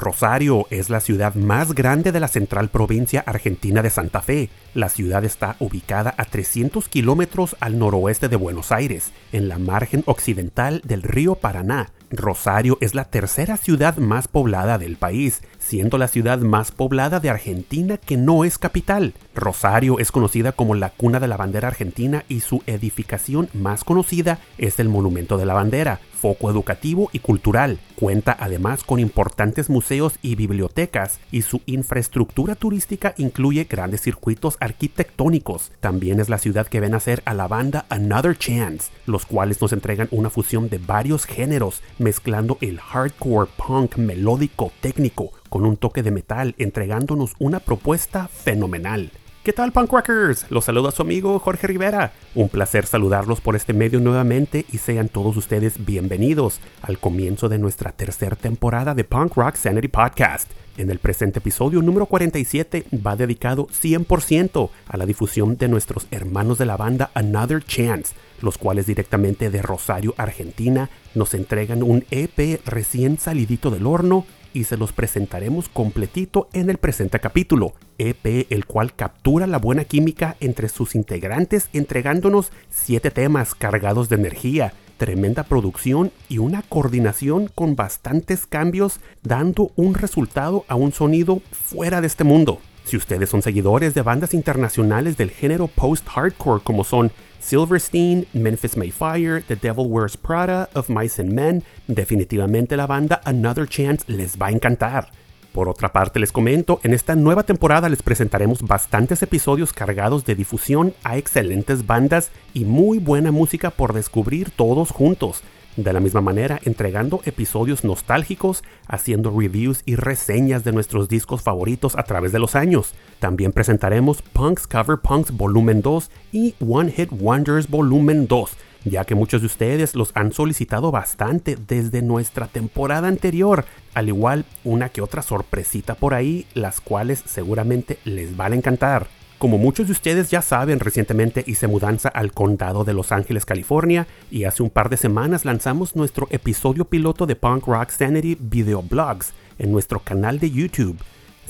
Rosario es la ciudad más grande de la central provincia argentina de Santa Fe. La ciudad está ubicada a 300 kilómetros al noroeste de Buenos Aires, en la margen occidental del río Paraná. Rosario es la tercera ciudad más poblada del país, siendo la ciudad más poblada de Argentina que no es capital. Rosario es conocida como la cuna de la bandera argentina y su edificación más conocida es el Monumento de la Bandera, foco educativo y cultural. Cuenta además con importantes museos y bibliotecas y su infraestructura turística incluye grandes circuitos arquitectónicos. También es la ciudad que ven hacer a la banda Another Chance, los cuales nos entregan una fusión de varios géneros, mezclando el hardcore punk melódico técnico con un toque de metal, entregándonos una propuesta fenomenal. ¿Qué tal, Punk Rockers? Los saluda su amigo Jorge Rivera. Un placer saludarlos por este medio nuevamente y sean todos ustedes bienvenidos al comienzo de nuestra tercera temporada de Punk Rock Sanity Podcast. En el presente episodio número 47 va dedicado 100% a la difusión de nuestros hermanos de la banda Another Chance, los cuales directamente de Rosario, Argentina, nos entregan un EP recién salidito del horno y se los presentaremos completito en el presente capítulo, EP el cual captura la buena química entre sus integrantes entregándonos siete temas cargados de energía, tremenda producción y una coordinación con bastantes cambios dando un resultado a un sonido fuera de este mundo. Si ustedes son seguidores de bandas internacionales del género post-hardcore como son Silverstein, Memphis Mayfire, The Devil Wears Prada, Of Mice and Men, definitivamente la banda Another Chance les va a encantar. Por otra parte, les comento, en esta nueva temporada les presentaremos bastantes episodios cargados de difusión a excelentes bandas y muy buena música por descubrir todos juntos. De la misma manera, entregando episodios nostálgicos, haciendo reviews y reseñas de nuestros discos favoritos a través de los años. También presentaremos Punks Cover Punks Volumen 2 y One Hit Wonders Volumen 2, ya que muchos de ustedes los han solicitado bastante desde nuestra temporada anterior, al igual una que otra sorpresita por ahí, las cuales seguramente les van a encantar. Como muchos de ustedes ya saben, recientemente hice mudanza al condado de Los Ángeles, California, y hace un par de semanas lanzamos nuestro episodio piloto de Punk Rock Sanity Video Blogs en nuestro canal de YouTube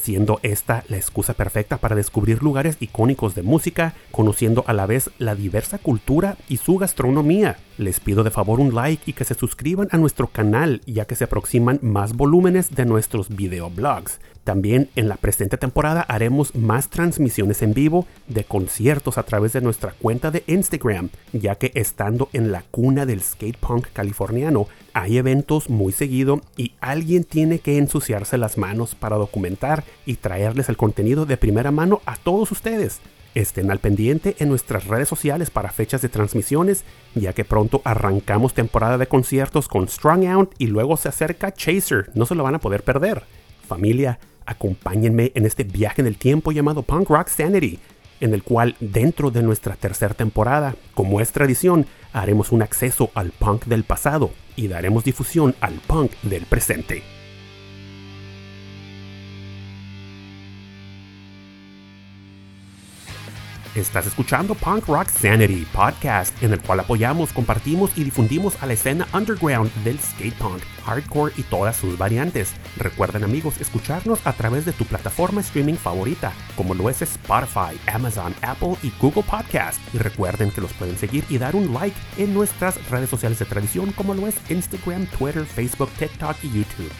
siendo esta la excusa perfecta para descubrir lugares icónicos de música, conociendo a la vez la diversa cultura y su gastronomía. Les pido de favor un like y que se suscriban a nuestro canal ya que se aproximan más volúmenes de nuestros videoblogs. También en la presente temporada haremos más transmisiones en vivo de conciertos a través de nuestra cuenta de Instagram, ya que estando en la cuna del skate punk californiano, hay eventos muy seguido y alguien tiene que ensuciarse las manos para documentar y traerles el contenido de primera mano a todos ustedes. Estén al pendiente en nuestras redes sociales para fechas de transmisiones, ya que pronto arrancamos temporada de conciertos con Strong Out y luego se acerca Chaser, no se lo van a poder perder. Familia, acompáñenme en este viaje en el tiempo llamado Punk Rock Sanity, en el cual dentro de nuestra tercera temporada, como es tradición, haremos un acceso al punk del pasado y daremos difusión al punk del presente. Estás escuchando Punk Rock Sanity Podcast, en el cual apoyamos, compartimos y difundimos a la escena underground del skate punk, hardcore y todas sus variantes. Recuerden amigos escucharnos a través de tu plataforma streaming favorita, como lo es Spotify, Amazon, Apple y Google Podcast. Y recuerden que los pueden seguir y dar un like en nuestras redes sociales de tradición, como lo es Instagram, Twitter, Facebook, TikTok y YouTube.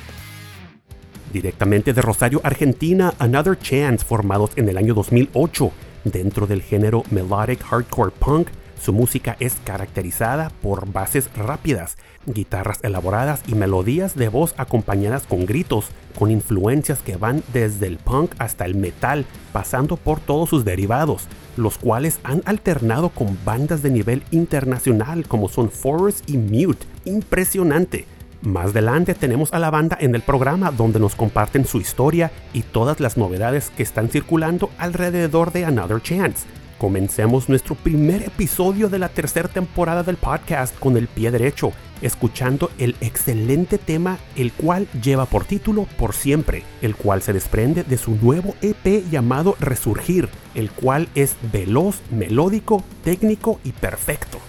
Directamente de Rosario, Argentina, Another Chance, formados en el año 2008 dentro del género melodic hardcore punk. Su música es caracterizada por bases rápidas, guitarras elaboradas y melodías de voz acompañadas con gritos, con influencias que van desde el punk hasta el metal, pasando por todos sus derivados, los cuales han alternado con bandas de nivel internacional como son Forest y Mute. Impresionante. Más adelante tenemos a la banda en el programa donde nos comparten su historia y todas las novedades que están circulando alrededor de Another Chance. Comencemos nuestro primer episodio de la tercera temporada del podcast con el pie derecho, escuchando el excelente tema el cual lleva por título Por siempre, el cual se desprende de su nuevo EP llamado Resurgir, el cual es veloz, melódico, técnico y perfecto.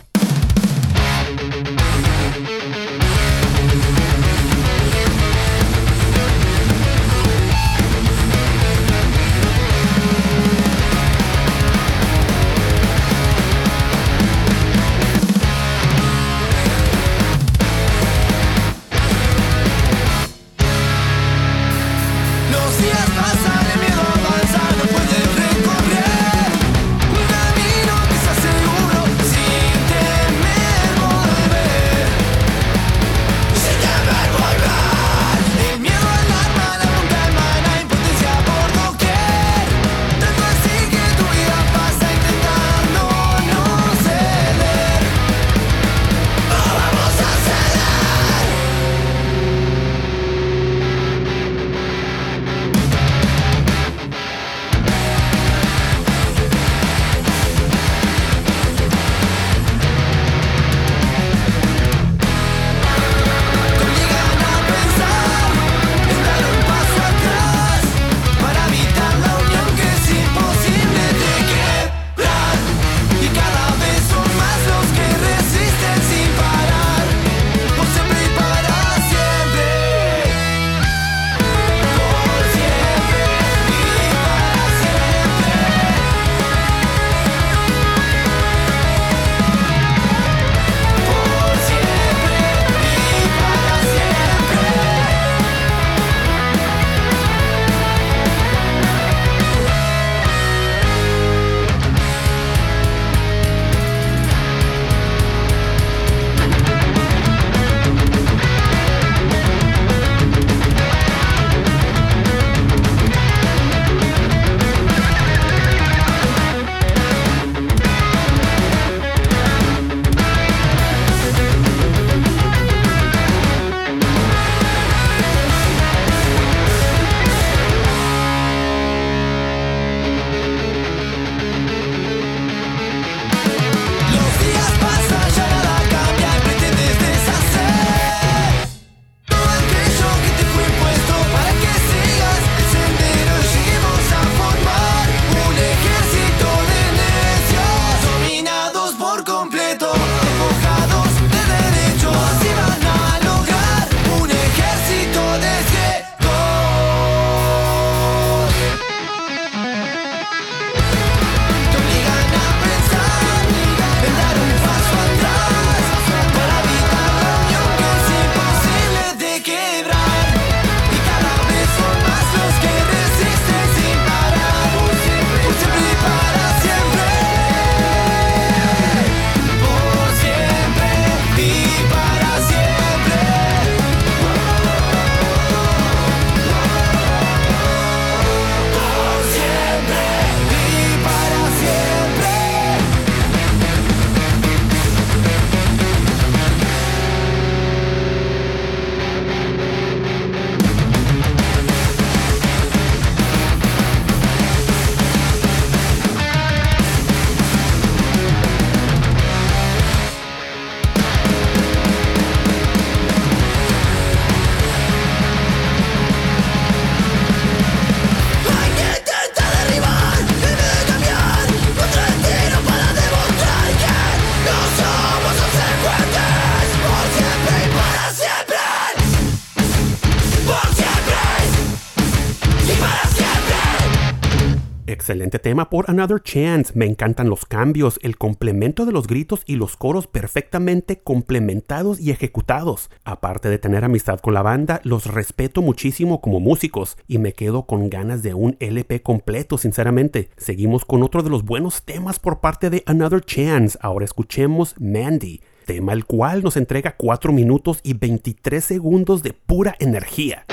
Excelente tema por Another Chance. Me encantan los cambios, el complemento de los gritos y los coros perfectamente complementados y ejecutados. Aparte de tener amistad con la banda, los respeto muchísimo como músicos y me quedo con ganas de un LP completo, sinceramente. Seguimos con otro de los buenos temas por parte de Another Chance. Ahora escuchemos Mandy tema el cual nos entrega 4 minutos y 23 segundos de pura energía.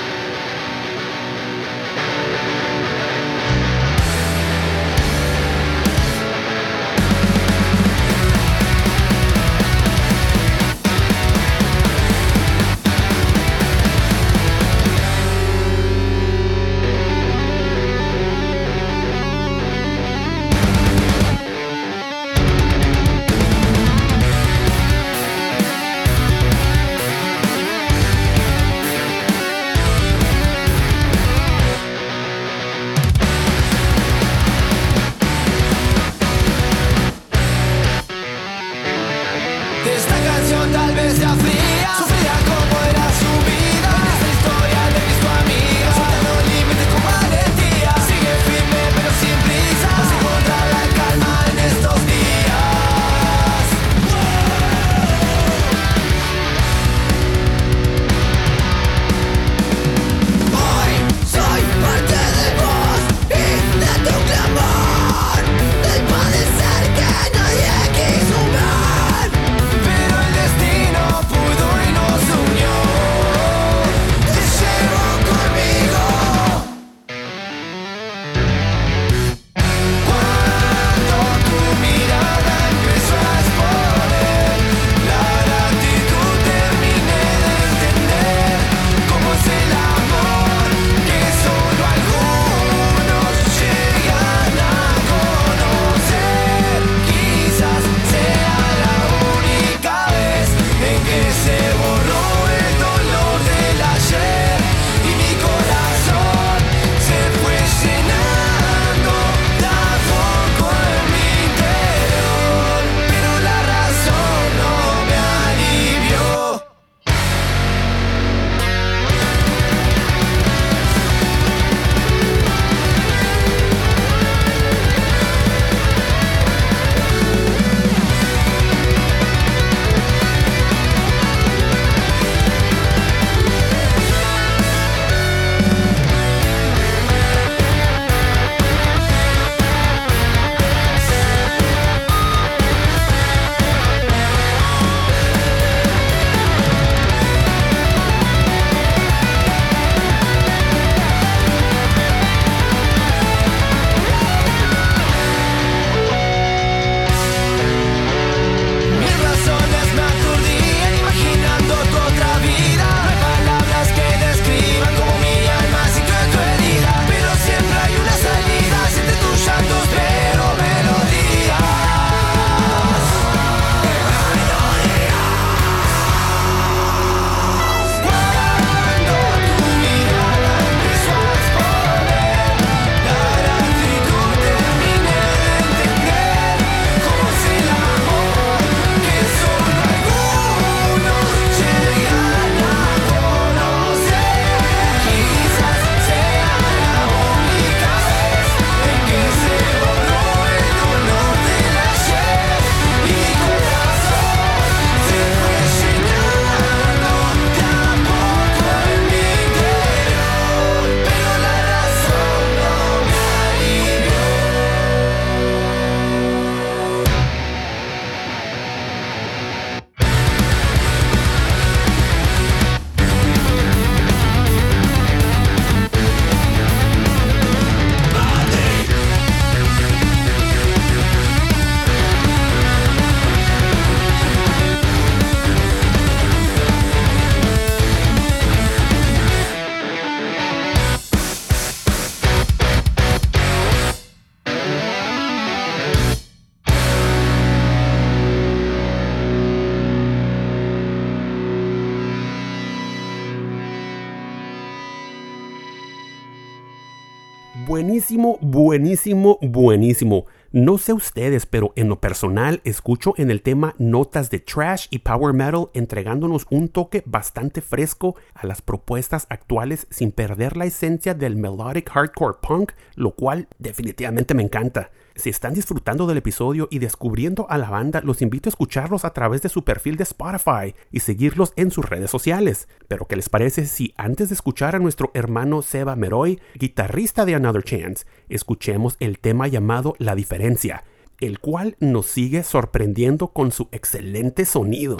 Buenísimo, buenísimo, buenísimo. No sé ustedes, pero en lo personal escucho en el tema notas de trash y power metal entregándonos un toque bastante fresco a las propuestas actuales sin perder la esencia del melodic hardcore punk, lo cual definitivamente me encanta. Si están disfrutando del episodio y descubriendo a la banda, los invito a escucharlos a través de su perfil de Spotify y seguirlos en sus redes sociales. Pero ¿qué les parece si antes de escuchar a nuestro hermano Seba Meroy, guitarrista de Another Chance, escuchemos el tema llamado La diferencia, el cual nos sigue sorprendiendo con su excelente sonido?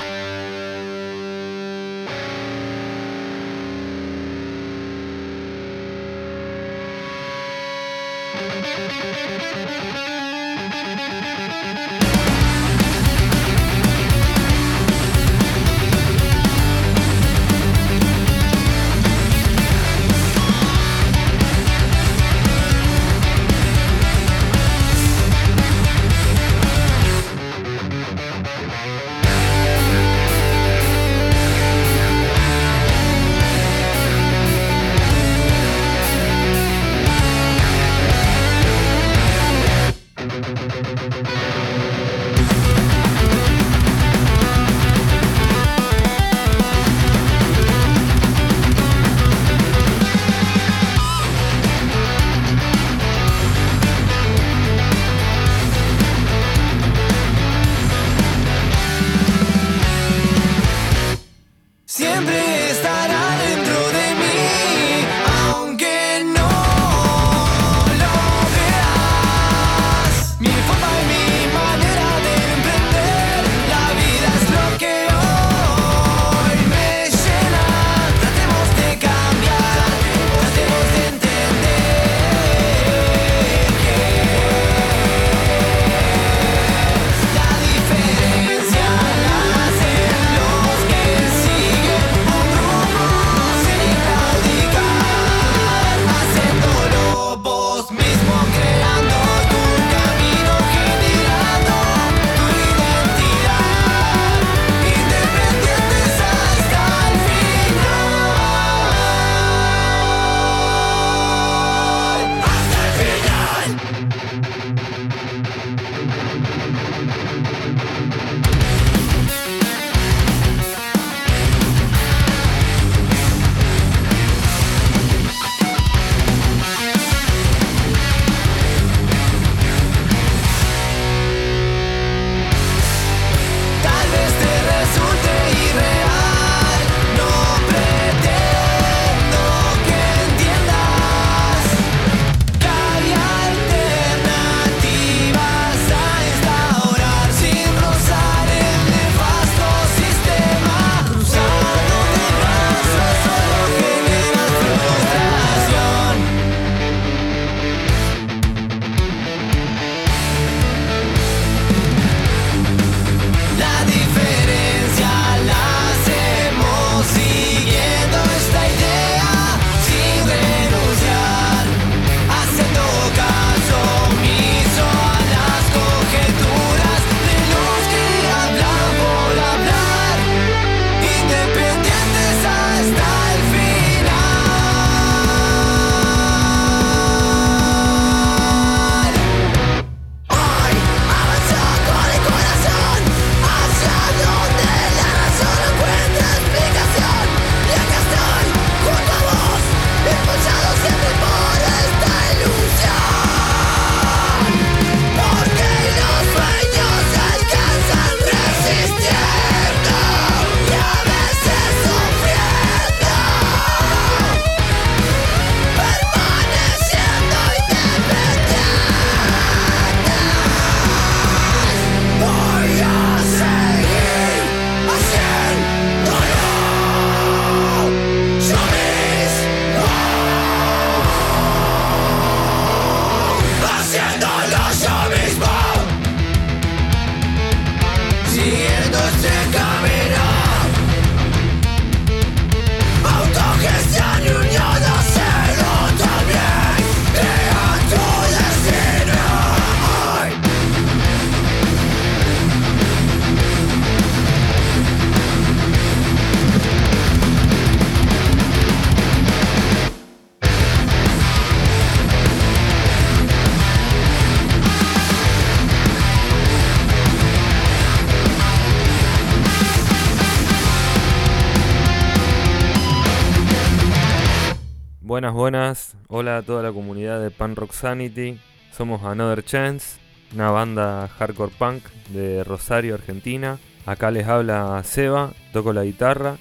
Buenas, buenas. Hola a toda la comunidad de Pan Rock Sanity. Somos Another Chance, una banda hardcore punk de Rosario, Argentina. Acá les habla Seba, toco la guitarra.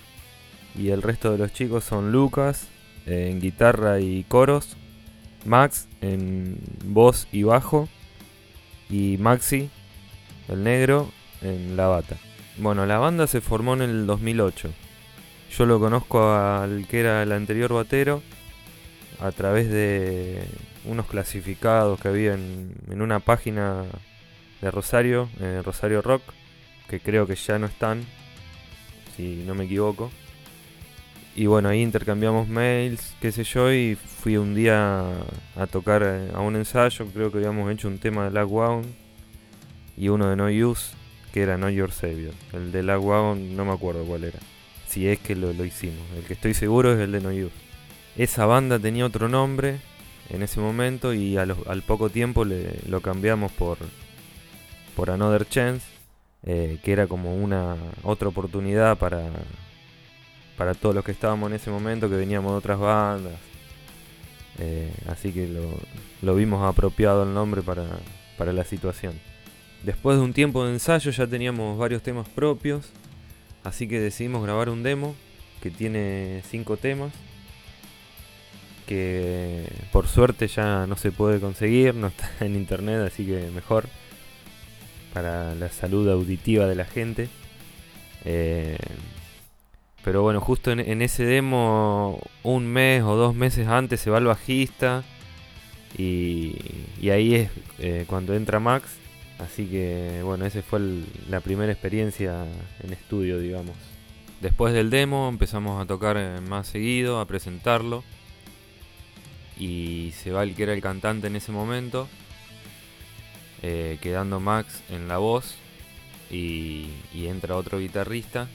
Y el resto de los chicos son Lucas, en guitarra y coros. Max, en voz y bajo. Y Maxi, el negro, en la bata. Bueno, la banda se formó en el 2008. Yo lo conozco al que era el anterior batero a través de unos clasificados que había en, una página de Rosario, Rosario Rock, que creo que ya no están, si no me equivoco. Y bueno, ahí intercambiamos mails, qué sé yo, y fui un día a tocar eh, a un ensayo, creo que habíamos hecho un tema de Lag Wagon y uno de No Use, que era No Your Savior. El de Lag Wagon no me acuerdo cuál era, si es que lo, lo hicimos. El que estoy seguro es el de No Use. Esa banda tenía otro nombre en ese momento y al poco tiempo le, lo cambiamos por, por Another Chance, eh, que era como una otra oportunidad para, para todos los que estábamos en ese momento, que veníamos de otras bandas. Eh, así que lo, vimos apropiado el nombre para, para la situación. Después de un tiempo de ensayo ya teníamos varios temas propios, así que decidimos grabar un demo que tiene cinco temas que por suerte ya no se puede conseguir, no está en internet, así que mejor para la salud auditiva de la gente. Eh, pero bueno, justo en, ese demo, un mes o dos meses antes se va el bajista y, ahí es eh, cuando entra Max. Así que bueno, esa fue la primera experiencia en estudio, digamos. Después del demo empezamos a tocar eh, más seguido, a presentarlo y se va el que era el cantante en ese momento, eh, quedando Max en la voz y, entra otro guitarrista.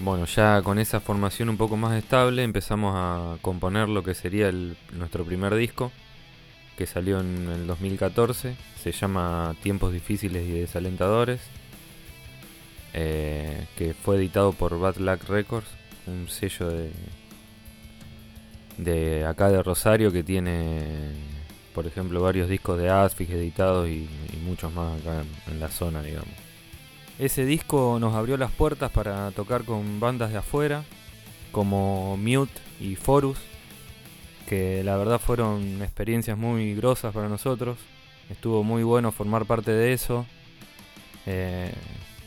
Bueno, ya con esa formación un poco más estable empezamos a componer lo que sería nuestro primer disco, que salió en el 2014, se llama Tiempos Difíciles y Desalentadores, eh, que fue editado por Bad Luck Records, un sello de, de acá de Rosario que tiene, por ejemplo, varios discos de Asfix editados y, muchos más acá en, la zona, digamos. Ese disco nos abrió las puertas para tocar con bandas de afuera, como Mute y Forus, que la verdad fueron experiencias muy grosas para nosotros. Estuvo muy bueno formar parte de eso, eh,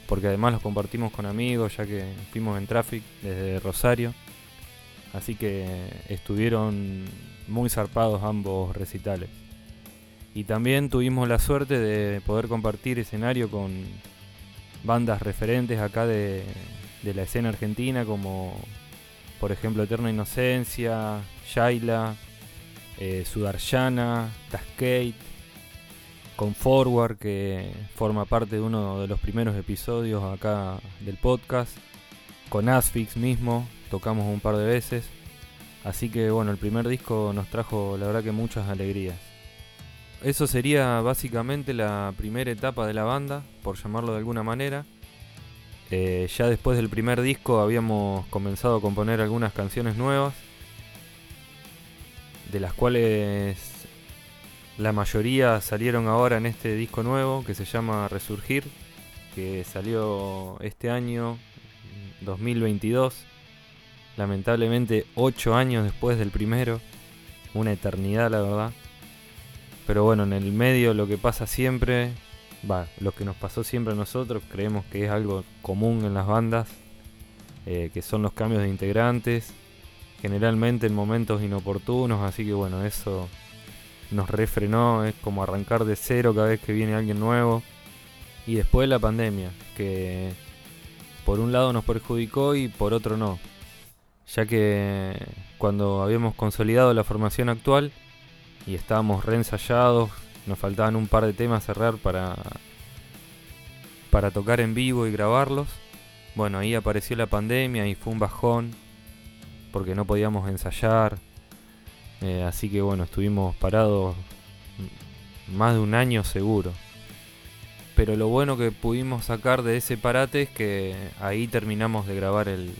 porque además los compartimos con amigos, ya que fuimos en Traffic desde Rosario. Así que estuvieron muy zarpados ambos recitales. Y también tuvimos la suerte de poder compartir escenario con bandas referentes acá de, la escena argentina, como por ejemplo Eterna Inocencia, Shaila, eh, Sudarshana, Taskate, con Forward, que forma parte de uno de los primeros episodios acá del podcast, con Asfix mismo, tocamos un par de veces. Así que bueno, el primer disco nos trajo la verdad que muchas alegrías. Eso sería básicamente la primera etapa de la banda, por llamarlo de alguna manera. Eh, ya después del primer disco habíamos comenzado a componer algunas canciones nuevas, de las cuales la mayoría salieron ahora en este disco nuevo que se llama Resurgir, que salió este año 2022 lamentablemente ocho años después del primero, una eternidad la verdad. Pero bueno, en el medio lo que pasa siempre, va, lo que nos pasó siempre a nosotros, creemos que es algo común en las bandas, eh, que son los cambios de integrantes, generalmente en momentos inoportunos, así que bueno, eso nos refrenó, es como arrancar de cero cada vez que viene alguien nuevo. Y después la pandemia, que por un lado nos perjudicó y por otro no ya que cuando habíamos consolidado la formación actual y estábamos reensayados, nos faltaban un par de temas a cerrar para, para tocar en vivo y grabarlos. Bueno, ahí apareció la pandemia y fue un bajón porque no podíamos ensayar. Eh, así que bueno, estuvimos parados más de un año seguro. Pero lo bueno que pudimos sacar de ese parate es que ahí terminamos de grabar el,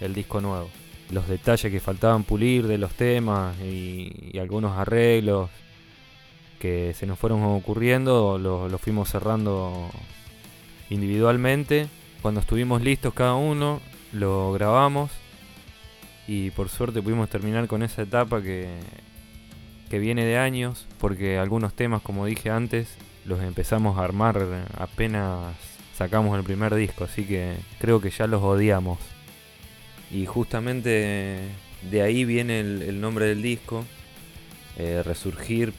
el disco nuevo. los detalles que faltaban pulir de los temas y, algunos arreglos que se nos fueron ocurriendo, los fuimos cerrando individualmente. Cuando estuvimos listos cada uno, lo grabamos y por suerte pudimos terminar con esa etapa que, que viene de años, porque algunos temas, como dije antes, los empezamos a armar apenas sacamos el primer disco, así que creo que ya los odiamos. Y justamente de ahí viene el, nombre del disco, eh, Resurgir,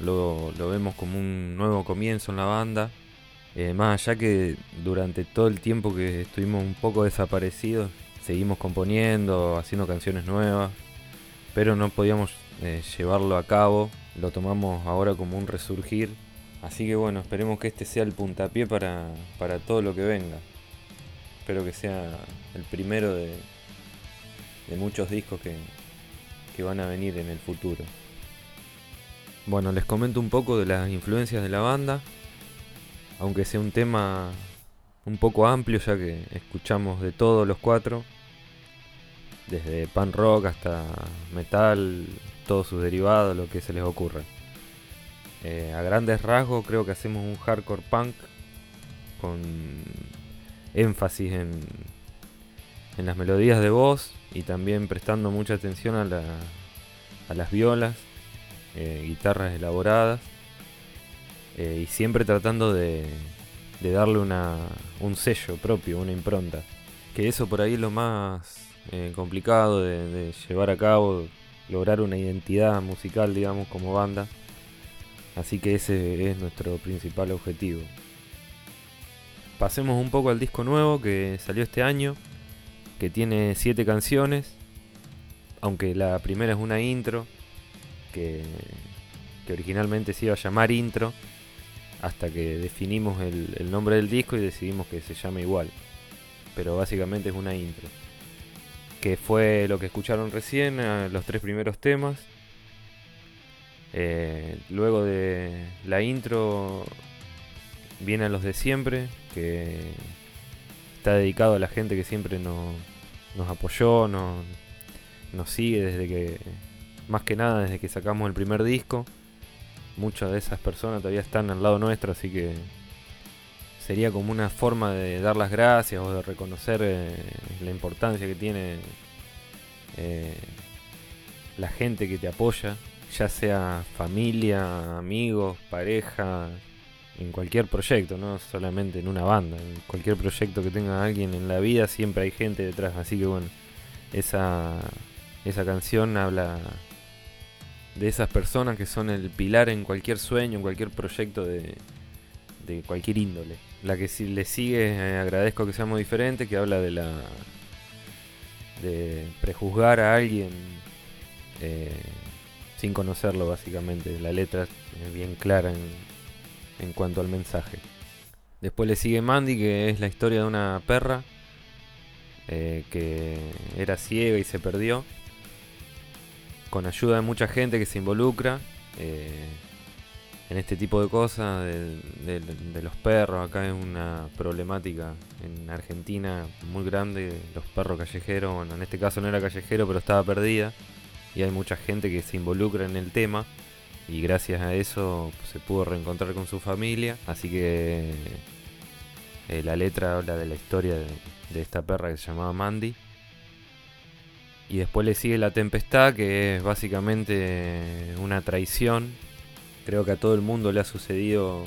lo, lo, vemos como un nuevo comienzo en la banda, eh, más allá que durante todo el tiempo que estuvimos un poco desaparecidos, seguimos componiendo, haciendo canciones nuevas, pero no podíamos eh, llevarlo a cabo, lo tomamos ahora como un resurgir, así que bueno, esperemos que este sea el puntapié para, para todo lo que venga. Espero que sea el primero de, de muchos discos que, que van a venir en el futuro. Bueno, les comento un poco de las influencias de la banda, aunque sea un tema un poco amplio ya que escuchamos de todos los cuatro, desde pan rock hasta metal, todos sus derivados, lo que se les ocurra. Eh, a grandes rasgos creo que hacemos un hardcore punk con énfasis en, en las melodías de voz y también prestando mucha atención a, las violas, eh, guitarras elaboradas eh, y siempre tratando de, de darle una, un sello propio, una impronta. Que eso por ahí es lo más eh, complicado de, llevar a cabo, lograr una identidad musical, digamos, como banda. Así que ese es nuestro principal objetivo. Pasemos un poco al disco nuevo que salió este año, que tiene siete canciones, aunque la primera es una intro, que, originalmente se iba a llamar intro, hasta que definimos el, el nombre del disco y decidimos que se llame igual. Pero básicamente es una intro que fue lo que escucharon recién, eh, los tres primeros temas. Eh, luego de la intro vienen los de siempre, que está dedicado a la gente que siempre nos, apoyó, nos sigue desde que, más que nada desde que sacamos el primer disco. Muchas de esas personas todavía están al lado nuestro, así que sería como una forma de dar las gracias o de reconocer eh, la importancia que tiene eh, la gente que te apoya, ya sea familia, amigos, pareja, en cualquier proyecto, no solamente en una banda, en cualquier proyecto que tenga alguien en la vida siempre hay gente detrás, así que bueno, esa, esa canción habla de esas personas que son el pilar en cualquier sueño, en cualquier proyecto de, de cualquier índole. La que si le sigue, eh, agradezco que seamos diferentes, que habla de la de prejuzgar a alguien eh, sin conocerlo básicamente. La letra es bien clara en, en cuanto al mensaje. Después le sigue Mandy, que es la historia de una perra eh, que era ciega y se perdió. Con ayuda de mucha gente que se involucra. Eh, en este tipo de cosas, de, los perros. Acá es una problemática en Argentina muy grande, los perros callejeros. Bueno, en este caso no era callejero, pero estaba perdida. Y hay mucha gente que se involucra en el tema. Y gracias a eso se pudo reencontrar con su familia. Así que eh, la letra habla de la historia de, esta perra que se llamaba Mandy. Y después le sigue La Tempestad, que es básicamente una traición Creo que a todo el mundo le ha sucedido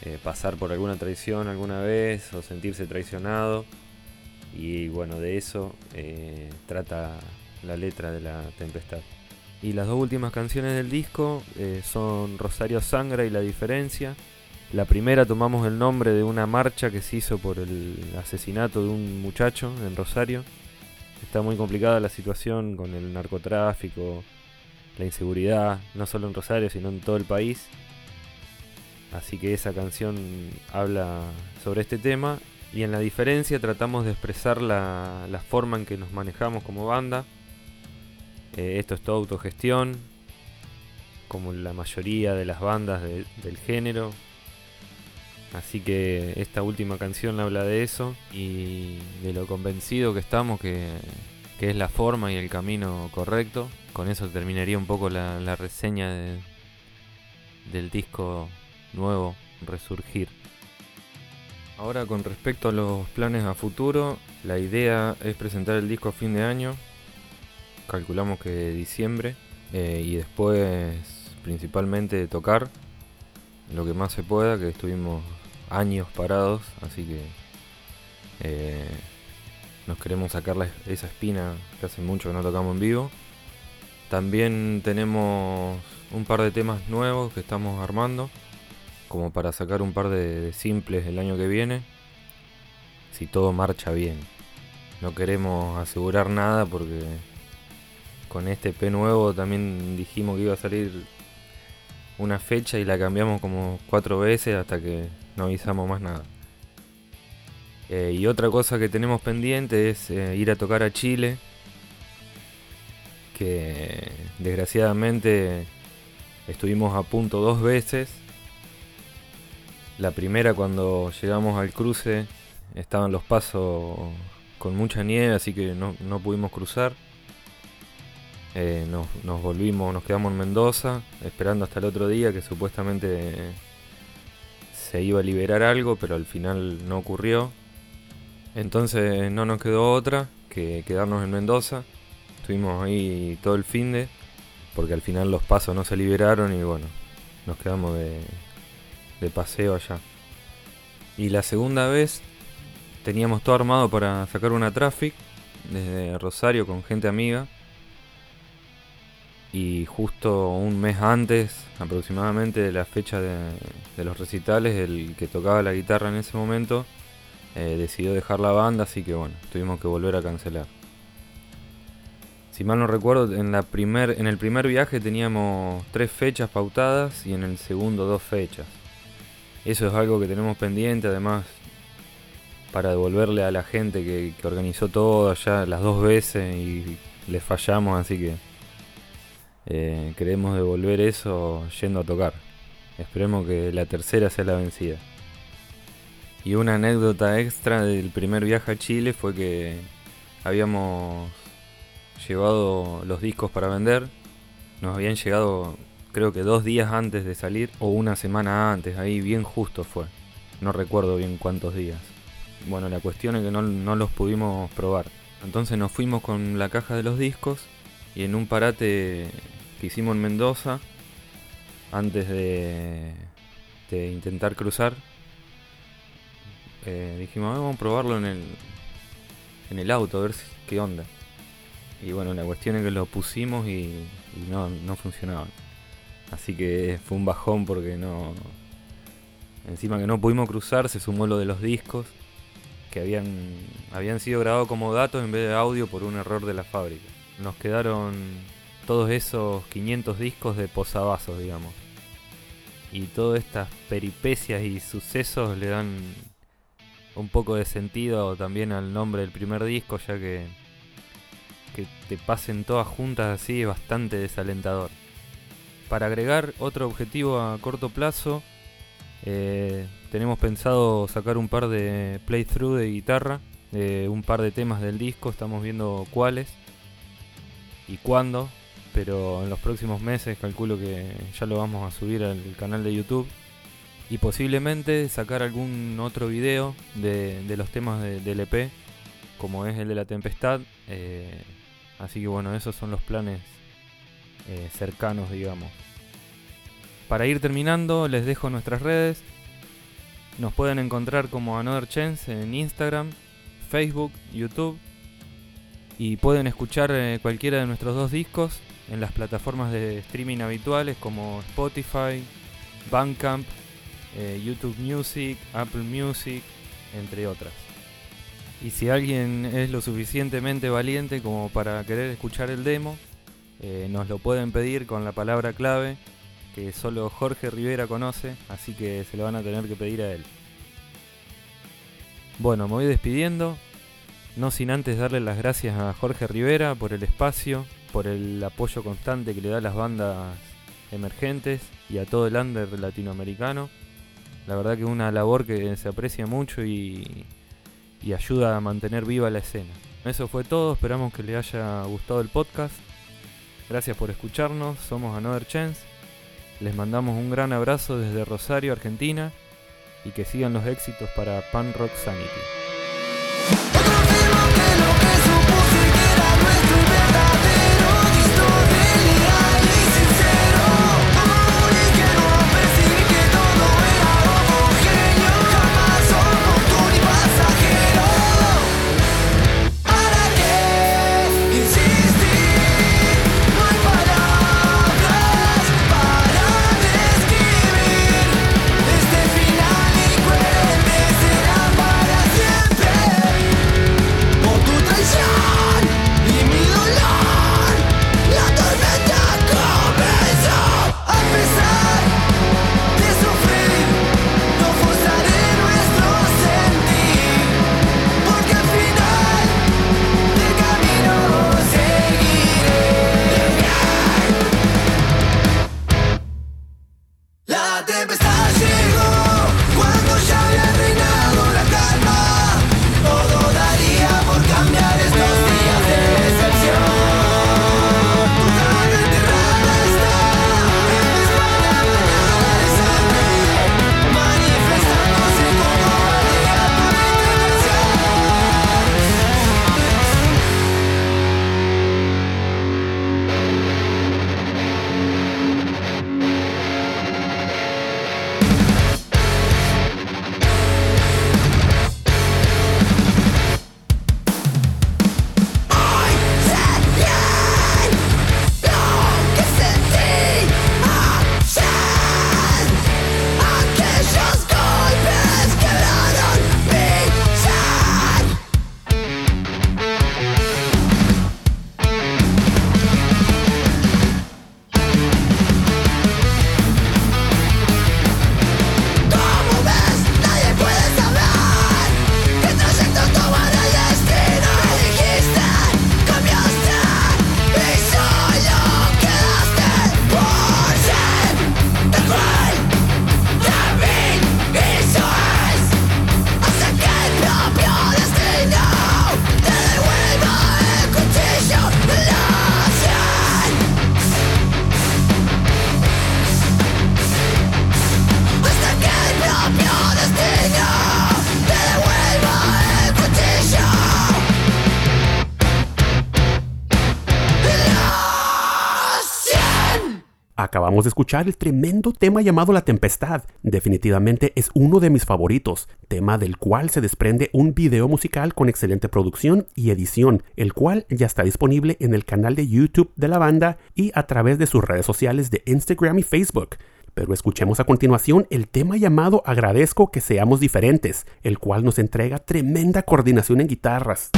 eh, pasar por alguna traición alguna vez o sentirse traicionado. Y bueno, de eso eh, trata la letra de la tempestad. Y las dos últimas canciones del disco eh, son Rosario Sangra y La Diferencia. La primera tomamos el nombre de una marcha que se hizo por el asesinato de un muchacho en Rosario. Está muy complicada la situación con el narcotráfico, la inseguridad, no solo en Rosario, sino en todo el país. Así que esa canción habla sobre este tema y en la diferencia tratamos de expresar la, forma en que nos manejamos como banda. Eh, esto es toda autogestión, como la mayoría de las bandas del género. Así que esta última canción habla de eso y de lo convencido que estamos que que es la forma y el camino correcto. Con eso terminaría un poco la, reseña de- del disco nuevo, Resurgir. Ahora con respecto a los planes a futuro, la idea es presentar el disco a fin de año, calculamos que diciembre, eh, y después principalmente tocar lo que más se pueda, que estuvimos años parados, así que eh, nos queremos sacar esa espina que hace mucho que no tocamos en vivo. También tenemos un par de temas nuevos que estamos armando, como para sacar un par de, de simples el año que viene, si todo marcha bien. No queremos asegurar nada porque con este P nuevo también dijimos que iba a salir una fecha y la cambiamos como cuatro veces hasta que no avisamos más nada. Eh, y otra cosa que tenemos pendiente es eh, ir a tocar a Chile, que desgraciadamente estuvimos a punto dos veces. La primera cuando llegamos al cruce estaban los pasos con mucha nieve, así que no, no pudimos cruzar. Eh, nos, volvimos, nos quedamos en Mendoza, esperando hasta el otro día que supuestamente se iba a liberar algo, pero al final no ocurrió. Entonces no nos quedó otra que quedarnos en Mendoza. Estuvimos ahí todo el fin de, porque al final los pasos no se liberaron y bueno, nos quedamos de, de paseo allá. Y la segunda vez teníamos todo armado para sacar una traffic desde Rosario con gente amiga. Y justo un mes antes, aproximadamente de la fecha de, los recitales, el que tocaba la guitarra en ese momento eh, decidió dejar la banda, así que bueno, tuvimos que volver a cancelar. Si mal no recuerdo, en, la primer, en el primer viaje teníamos tres fechas pautadas y en el segundo dos fechas. Eso es algo que tenemos pendiente, además, para devolverle a la gente que, que organizó todo allá las dos veces y les fallamos, así que eh, queremos devolver eso yendo a tocar. Esperemos que la tercera sea la vencida. Y una anécdota extra del primer viaje a Chile fue que habíamos llevado los discos para vender. Nos habían llegado creo que dos días antes de salir o una semana antes, ahí bien justo fue. No recuerdo bien cuántos días. Bueno, la cuestión es que no, no los pudimos probar. Entonces nos fuimos con la caja de los discos y en un parate hicimos en Mendoza, antes de, intentar cruzar, eh, dijimos, "Ah, vamos a probarlo en el, en el auto, a ver qué onda. Y bueno, la cuestión es que lo pusimos y, no, no funcionaban. Así que fue un bajón porque no... Encima que no pudimos cruzar, se sumó lo de los discos, que habían, habían sido grabados como datos en vez de audio por un error de la fábrica. Nos quedaron todos esos 500 discos de posavasos, digamos. Y todas estas peripecias y sucesos le dan un poco de sentido también al nombre del primer disco, ya que que te pasen todas juntas así es bastante desalentador. Para agregar otro objetivo a corto plazo, eh, tenemos pensado sacar un par de playthrough de guitarra, de un par de temas del disco, estamos viendo cuáles y cuándo, pero en los próximos meses calculo que ya lo vamos a subir al canal de YouTube y posiblemente sacar algún otro video de, los temas de- del EP, como es el de la tempestad. eh, así que bueno, esos son los planes eh, cercanos, digamos. Para ir terminando, les dejo nuestras redes. Nos pueden encontrar como Another Chance en Instagram, Facebook, YouTube. Y pueden escuchar eh, cualquiera de nuestros dos discos en las plataformas de streaming habituales como Spotify, Bandcamp, eh, YouTube Music, Apple Music, entre otras. Y si alguien es lo suficientemente valiente como para querer escuchar el demo, eh, nos lo pueden pedir con la palabra clave que solo Jorge Rivera conoce, así que se lo van a tener que pedir a él. Bueno, me voy despidiendo, no sin antes darle las gracias a Jorge Rivera por el espacio, por el apoyo constante que le da a las bandas emergentes y a todo el under latinoamericano. La verdad que es una labor que se aprecia mucho y, ayuda a mantener viva la escena. Eso fue todo, esperamos que les haya gustado el podcast. Gracias por escucharnos, somos Another Chance. Les mandamos un gran abrazo desde Rosario, Argentina, y que sigan los éxitos para Pan Rock Sanity. Acabamos escuchar el tremendo tema llamado La Tempestad. Definitivamente es uno de mis favoritos, tema del cual se desprende un video musical con excelente producción y edición, el cual ya está disponible en el canal de YouTube de la banda y a través de sus redes sociales de Instagram y Facebook. Pero escuchemos a continuación el tema llamado Agradezco que seamos diferentes, el cual nos entrega tremenda coordinación en guitarras.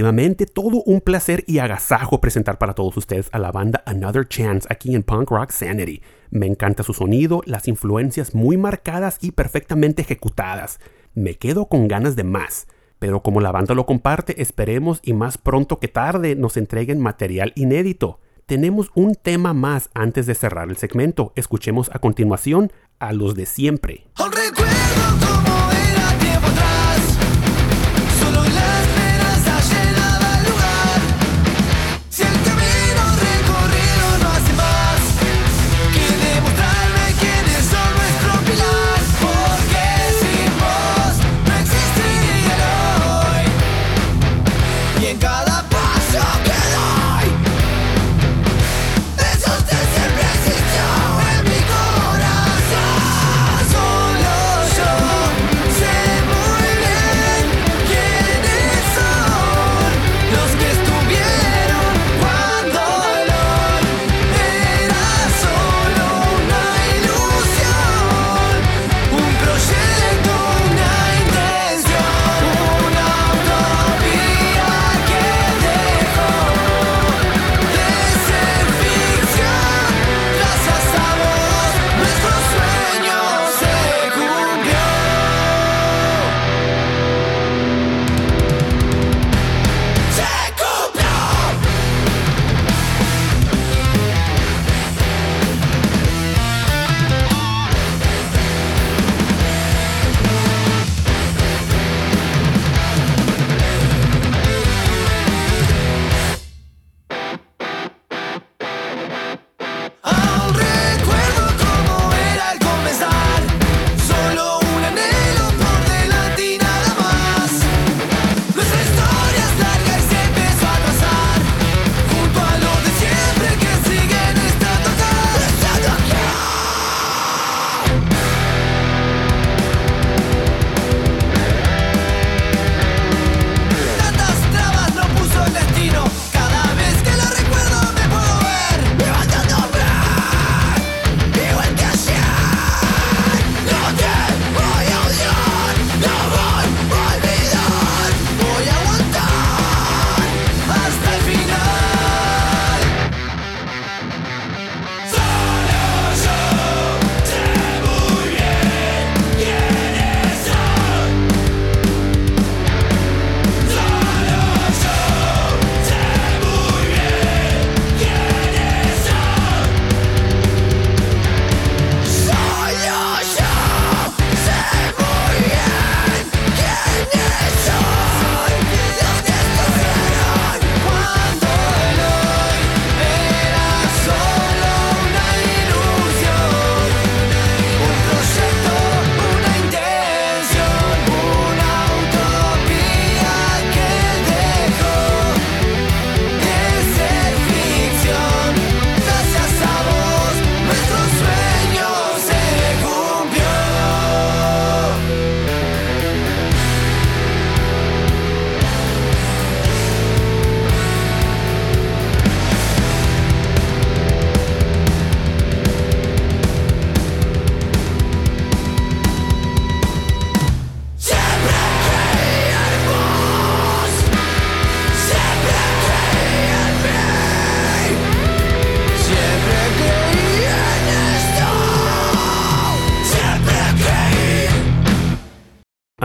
Definitivamente todo un placer y agasajo presentar para todos ustedes a la banda Another Chance aquí en Punk Rock Sanity. Me encanta su sonido, las influencias muy marcadas y perfectamente ejecutadas. Me quedo con ganas de más. Pero como la banda lo comparte, esperemos y más pronto que tarde nos entreguen material inédito. Tenemos un tema más antes de cerrar el segmento. Escuchemos a continuación a los de siempre.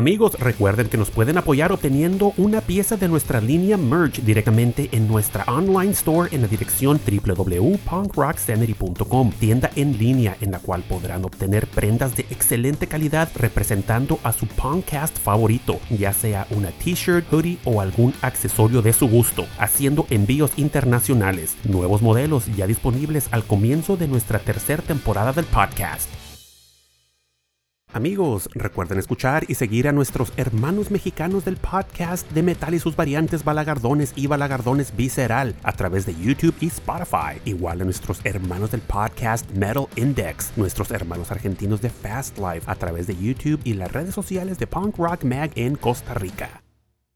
Amigos, recuerden que nos pueden apoyar obteniendo una pieza de nuestra línea merch directamente en nuestra online store en la dirección www.punkrocksanity.com, tienda en línea en la cual podrán obtener prendas de excelente calidad representando a su podcast favorito, ya sea una t-shirt, hoodie o algún accesorio de su gusto, haciendo envíos internacionales, nuevos modelos ya disponibles al comienzo de nuestra tercera temporada del podcast. Amigos, recuerden escuchar y seguir a nuestros hermanos mexicanos del podcast de metal y sus variantes Balagardones y Balagardones Visceral a través de YouTube y Spotify. Igual a nuestros hermanos del podcast Metal Index, nuestros hermanos argentinos de Fast Life a través de YouTube y las redes sociales de Punk Rock Mag en Costa Rica.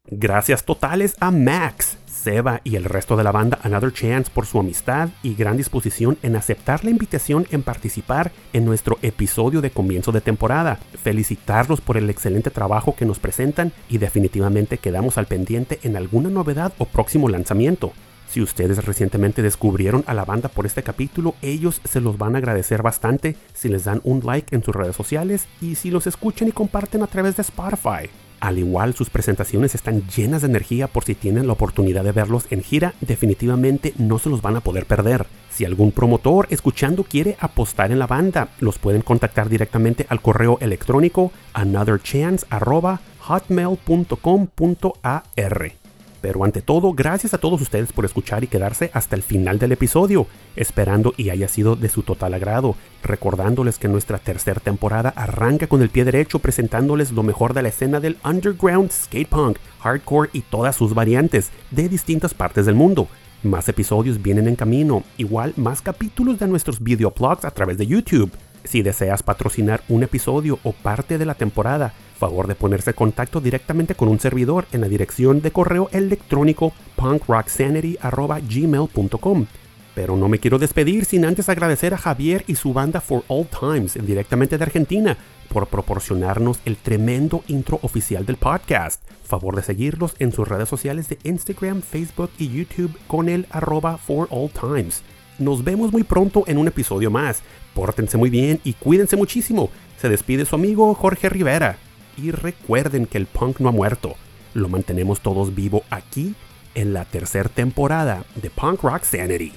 Gracias totales a Max, Seba y el resto de la banda Another Chance por su amistad y gran disposición en aceptar la invitación en participar en nuestro episodio de comienzo de temporada. Felicitarlos por el excelente trabajo que nos presentan y definitivamente quedamos al pendiente en alguna novedad o próximo lanzamiento. Si ustedes recientemente descubrieron a la banda por este capítulo, ellos se los van a agradecer bastante si les dan un like en sus redes sociales y si los escuchan y comparten a través de Spotify. Al igual, sus presentaciones están llenas de energía por si tienen la oportunidad de verlos en gira, definitivamente no se los van a poder perder. Si algún promotor escuchando quiere apostar en la banda, los pueden contactar directamente al correo electrónico anotherchance@hotmail.com.ar. Pero ante todo, gracias a todos ustedes por escuchar y quedarse hasta el final del episodio, esperando y haya sido de su total agrado, recordándoles que nuestra tercera temporada arranca con el pie derecho presentándoles lo mejor de la escena del underground skate punk, hardcore y todas sus variantes de distintas partes del mundo. Más episodios vienen en camino, igual más capítulos de nuestros videoblogs a través de YouTube. Si deseas patrocinar un episodio o parte de la temporada, favor de ponerse en contacto directamente con un servidor en la dirección de correo electrónico punkrocksanity.gmail.com. Pero no me quiero despedir sin antes agradecer a Javier y su banda For All Times, directamente de Argentina, por proporcionarnos el tremendo intro oficial del podcast. Favor de seguirlos en sus redes sociales de Instagram, Facebook y YouTube con el arroba For All Times. Nos vemos muy pronto en un episodio más. Pórtense muy bien y cuídense muchísimo. Se despide su amigo Jorge Rivera. Y recuerden que el punk no ha muerto. Lo mantenemos todos vivo aquí en la tercera temporada de Punk Rock Sanity.